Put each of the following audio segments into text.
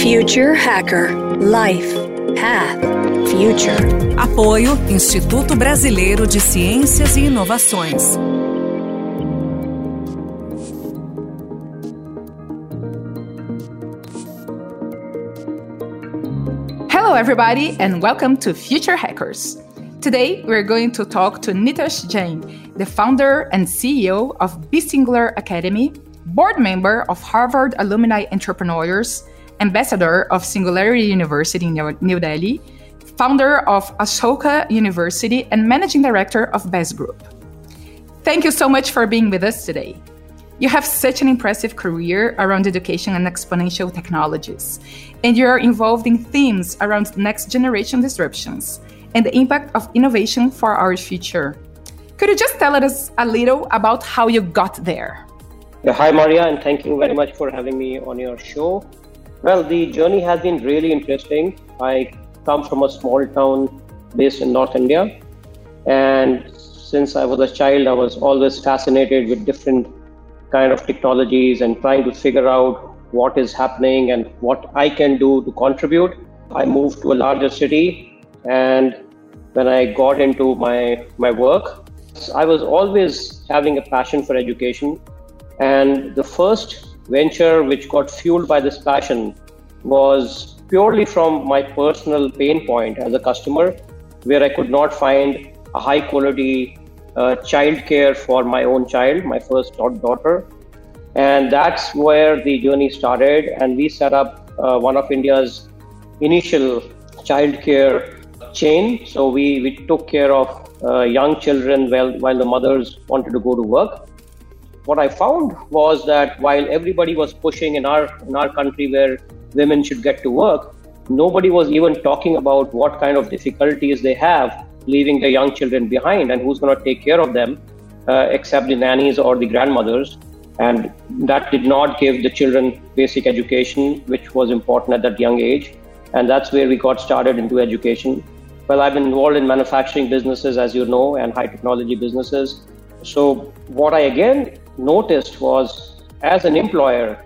Future Hacker Life Path Future. Apoio Instituto Brasileiro de Ciências e Inovações. Hello, everybody, and welcome to Future Hackers. Today, we're going to talk to Nitesh Jain, the founder and CEO of BeSingular Academy, board member of Harvard Alumni Entrepreneurs, ambassador of Singularity University in New Delhi, founder of Ashoka University, and managing director of Best Group. Thank you so much for being with us today. You have such an impressive career around education and exponential technologies, and you are involved in themes around next generation disruptions and the impact of innovation for our future. Could you just tell us a little about how you got there? Hi, Maria, and thank you very much for having me on your show. Well, the journey has been really interesting. I come from a small town based in North India, and since I was a child, I was always fascinated with different kind of technologies and trying to figure out what is happening and what I can do to contribute. I moved to a larger city, and when I got into my my work, I was always having a passion for education and the first venture which got fueled by this passion was purely from my personal pain point as a customer, where I could not find a high quality uh, child care for my own child, my first daughter. And that's where the journey started. And we set up uh, one of India's initial child care chain. So we, we took care of uh, young children while, while the mothers wanted to go to work what I found was that while everybody was pushing in our in our country where women should get to work, nobody was even talking about what kind of difficulties they have leaving their young children behind and who's going to take care of them, uh, except the nannies or the grandmothers. And that did not give the children basic education, which was important at that young age. And that's where we got started into education. Well, I've been involved in manufacturing businesses, as you know, and high technology businesses. So, what I again noticed was as an employer,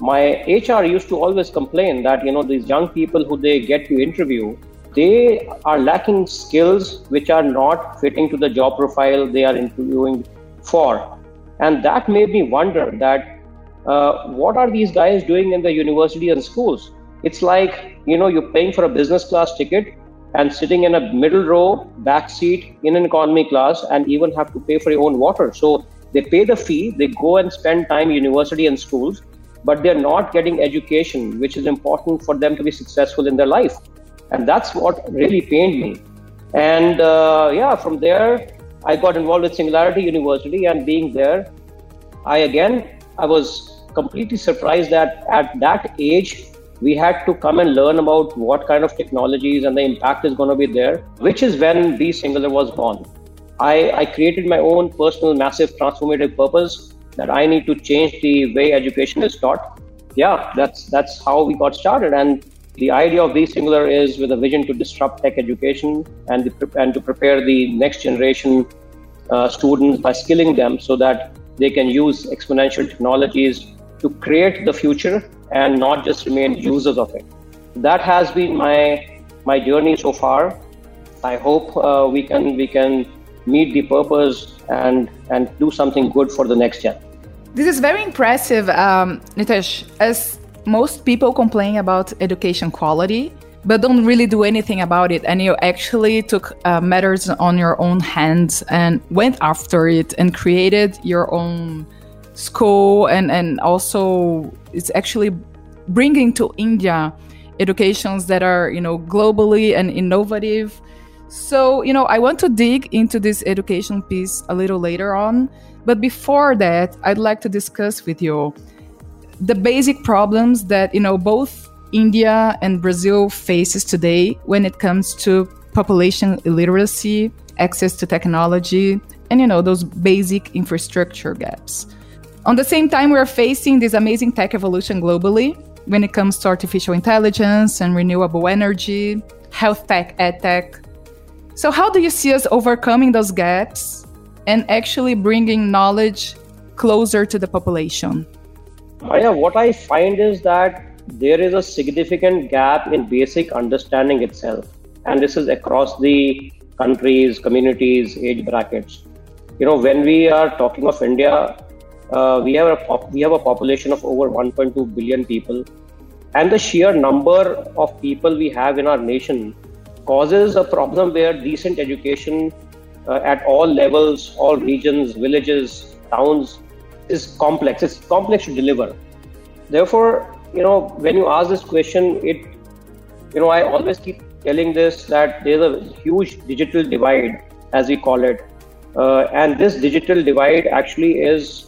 my HR used to always complain that, you know, these young people who they get to interview, they are lacking skills which are not fitting to the job profile they are interviewing for. And that made me wonder that uh, what are these guys doing in the university and schools? It's like, you know, you're paying for a business class ticket and sitting in a middle row back seat in an economy class and even have to pay for your own water. So they pay the fee, they go and spend time university and schools, but they're not getting education, which is important for them to be successful in their life. And that's what really pained me. And uh, yeah, from there, I got involved with Singularity University, and being there, I again, I was completely surprised that at that age, we had to come and learn about what kind of technologies and the impact is going to be there, which is when BeSingular was born. I, I created my own personal massive transformative purpose that I need to change the way education is taught. Yeah, that's that's how we got started. And the idea of BeSingular is with a vision to disrupt tech education and the, and to prepare the next generation uh, students by skilling them so that they can use exponential technologies to create the future and not just remain users of it. That has been my my journey so far. I hope uh, we can we can meet the purpose and and do something good for the next gen. This is very impressive, um, Nitesh. As most people complain about education quality, but don't really do anything about it, and you actually took uh, matters on your own hands and went after it and created your own school, and and also it's actually bringing to India educations that are you know globally and innovative so, you know, I want to dig into this education piece a little later on. But before that, I'd like to discuss with you the basic problems that, you know, both India and Brazil faces today when it comes to population illiteracy, access to technology, and, you know, those basic infrastructure gaps. On the same time, we're facing this amazing tech evolution globally when it comes to artificial intelligence and renewable energy, health tech, ed tech, so, how do you see us overcoming those gaps and actually bringing knowledge closer to the population? Yeah, what I find is that there is a significant gap in basic understanding itself. And this is across the countries, communities, age brackets. You know, when we are talking of India, uh, we have a pop- we have a population of over 1.2 billion people, and the sheer number of people we have in our nation causes a problem where decent education uh, at all levels, all regions, villages, towns is complex. It's complex to deliver. Therefore, you know, when you ask this question, it, you know, I always keep telling this that there's a huge digital divide, as we call it, uh, and this digital divide actually is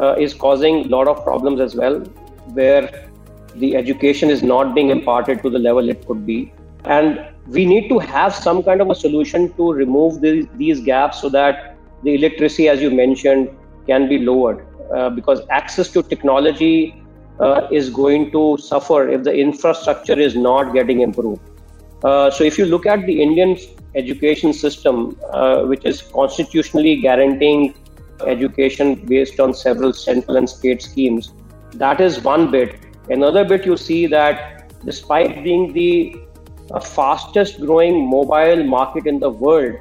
uh, is causing a lot of problems as well, where the education is not being imparted to the level it could be, and we need to have some kind of a solution to remove these, these gaps so that the electricity, as you mentioned, can be lowered. Uh, because access to technology uh, is going to suffer if the infrastructure is not getting improved. Uh, so, if you look at the Indian education system, uh, which is constitutionally guaranteeing education based on several central and state schemes, that is one bit. Another bit you see that despite being the fastest growing mobile market in the world,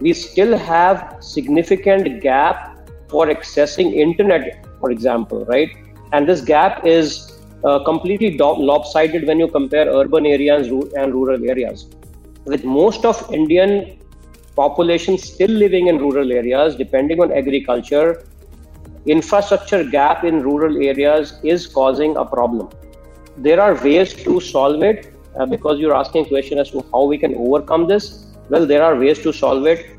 we still have significant gap for accessing internet, for example, right? And this gap is uh, completely lopsided when you compare urban areas and rural areas. With most of Indian population still living in rural areas, depending on agriculture, infrastructure gap in rural areas is causing a problem. There are ways to solve it uh, because you're asking a question as to how we can overcome this. Well, there are ways to solve it.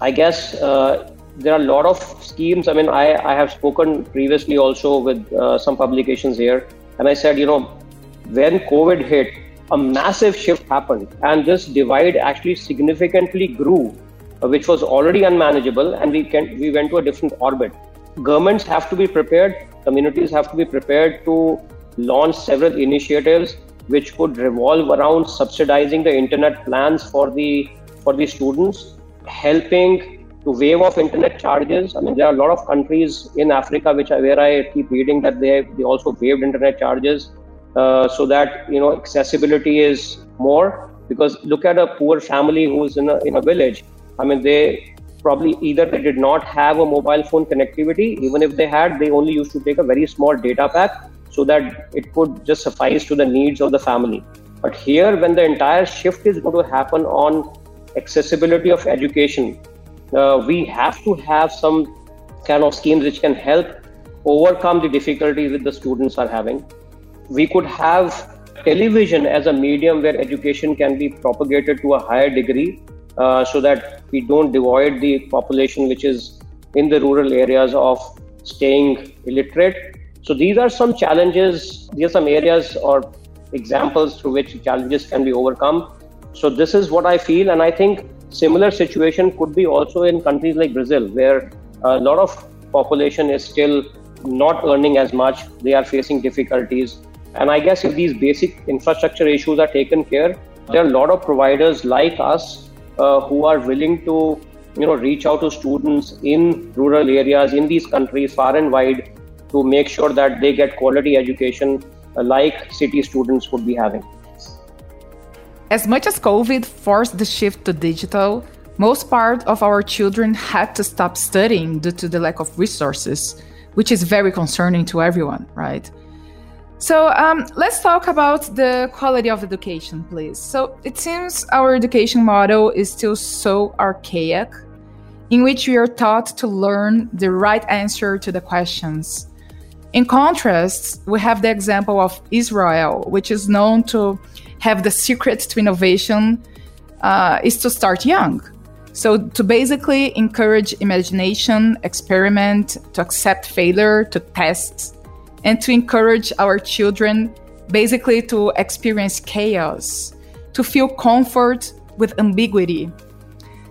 I guess uh, there are a lot of schemes. I mean, I, I have spoken previously also with uh, some publications here, and I said, you know, when COVID hit, a massive shift happened, and this divide actually significantly grew, uh, which was already unmanageable, and we can we went to a different orbit. Governments have to be prepared, communities have to be prepared to launch several initiatives which could revolve around subsidizing the internet plans for the for the students, helping to waive off internet charges. I mean, there are a lot of countries in Africa which are where I keep reading that they they also waived internet charges uh, so that you know accessibility is more. Because look at a poor family who's in a in a village. I mean, they probably either they did not have a mobile phone connectivity. Even if they had, they only used to take a very small data pack so that it could just suffice to the needs of the family. But here, when the entire shift is going to happen on accessibility of education, uh, we have to have some kind of schemes which can help overcome the difficulties that the students are having. We could have television as a medium where education can be propagated to a higher degree uh, so that we don't devoid the population which is in the rural areas of staying illiterate. So these are some challenges, these are some areas or examples through which challenges can be overcome. So this is what I feel, and I think Similar situation could be also in countries like Brazil, where a lot of population is still not earning as much. They are facing difficulties. And I guess if these basic infrastructure issues are taken care, there are a lot of providers like us uh, who are willing to you know reach out to students in rural areas in these countries far and wide to make sure that they get quality education uh, like city students would be having as much as COVID forced the shift to digital, most part of our children had to stop studying due to the lack of resources, which is very concerning to everyone, right? So um, let's talk about the quality of education, please. So it seems our education model is still so archaic, in which we are taught to learn the right answer to the questions. In contrast, we have the example of Israel, which is known to have the secret to innovation uh, is to start young. So, to basically encourage imagination, experiment, to accept failure, to test, and to encourage our children basically to experience chaos, to feel comfort with ambiguity.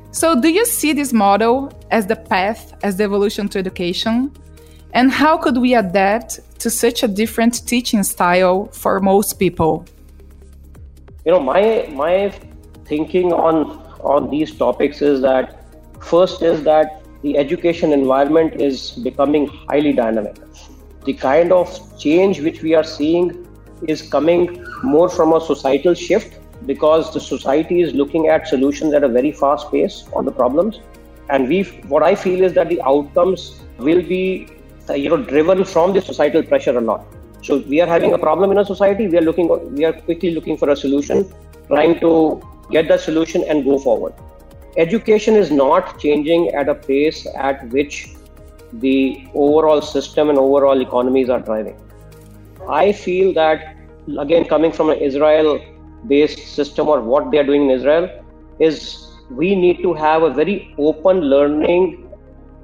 So, do you see this model as the path, as the evolution to education? And how could we adapt to such a different teaching style for most people? you know my my thinking on on these topics is that first is that the education environment is becoming highly dynamic the kind of change which we are seeing is coming more from a societal shift because the society is looking at solutions at a very fast pace on the problems. And we, what I feel is that the outcomes will be, Uh, you know, driven from the societal pressure a lot. So we are having a problem in a society. We are looking, we are quickly looking for a solution, trying to get the solution and go forward. Education is not changing at a pace at which the overall system and overall economies are driving. I feel that, again, coming from an Israel based system or what they are doing in Israel, is we need to have a very open learning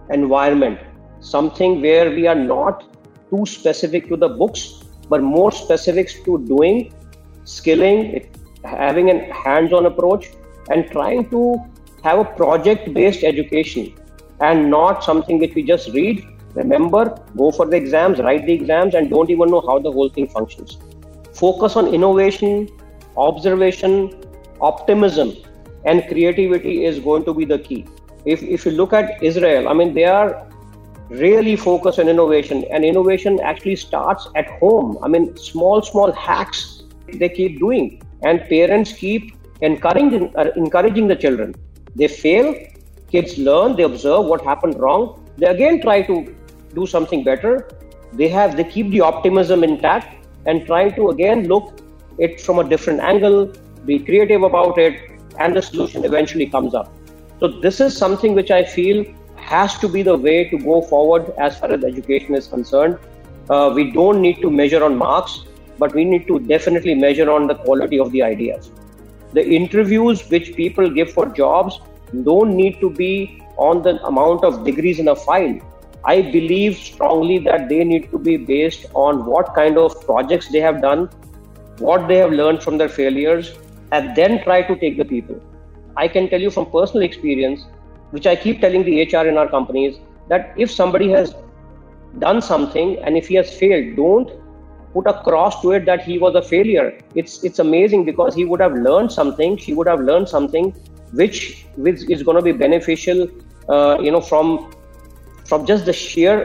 environment, something where we are not too specific to the books, but more specifics to doing, skilling, having a hands on approach, and trying to have a project based education and not something which we just read, remember, go for the exams, write the exams, and don't even know how the whole thing functions. Focus on innovation, observation, optimism, and creativity is going to be the key. If, if you look at Israel, I mean, they are really focus on innovation, and innovation actually starts at home. I mean, small, small hacks they keep doing, and parents keep encouraging, uh, encouraging the children. They fail, kids learn, they observe what happened wrong, they again try to do something better. They have they keep the optimism intact and try to again look it from a different angle, be creative about it, and the solution eventually comes up. So this is something which I feel has to be the way to go forward as far as education is concerned. Uh, we don't need to measure on marks, but we need to definitely measure on the quality of the ideas. The interviews which people give for jobs don't need to be on the amount of degrees in a file. I believe strongly that they need to be based on what kind of projects they have done, what they have learned from their failures, and then try to take the people. I can tell you from personal experience, which I keep telling the HR in our companies, that if somebody has done something and if he has failed, don't put a cross to it that he was a failure. It's it's amazing because he would have learned something, she would have learned something which which is going to be beneficial uh, you know from from just the sheer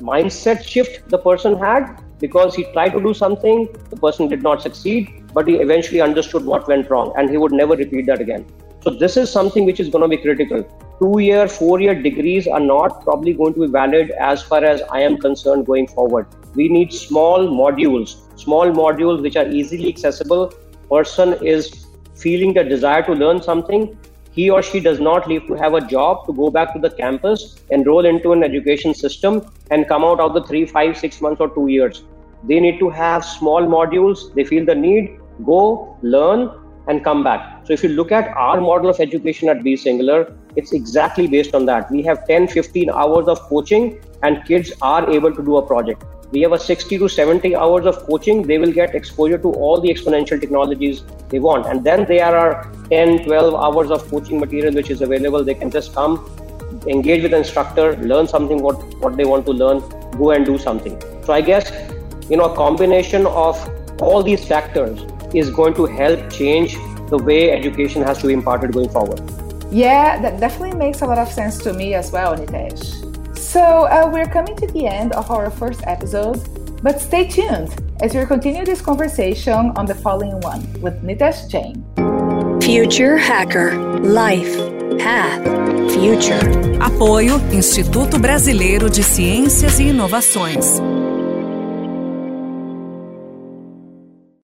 mindset shift the person had because he tried to do something the person did not succeed but he eventually understood what went wrong and he would never repeat that again so this is something which is going to be critical two year four year degrees are not probably going to be valid as far as i am concerned going forward. We need small modules small modules which are easily accessible. Person is feeling the desire to learn something, he or she does not leave to have a job to go back to the campus, enroll into an education system, and come out of the three, five, six months or two years. They need to have small modules. They feel the need, go, learn, and come back. So if you look at our model of education at BeSingular, it's exactly based on that. We have 10, 15 hours of coaching, and kids are able to do a project. We have a 60 to 70 hours of coaching. They will get exposure to all the exponential technologies they want. And then there are 10 12 hours of coaching material which is available. They can just come engage with the instructor learn something what what they want to learn go and do something. So i guess you know a combination of all these factors is going to help change the way education has to be imparted going forward yeah that definitely makes a lot of sense to me as well nitesh so uh, we're coming to the end of our first episode, but stay tuned as we continue this conversation on the following one with Nitesh Jain. Future Hacker Life Path Future. Apoio Instituto Brasileiro de Ciências e Inovações.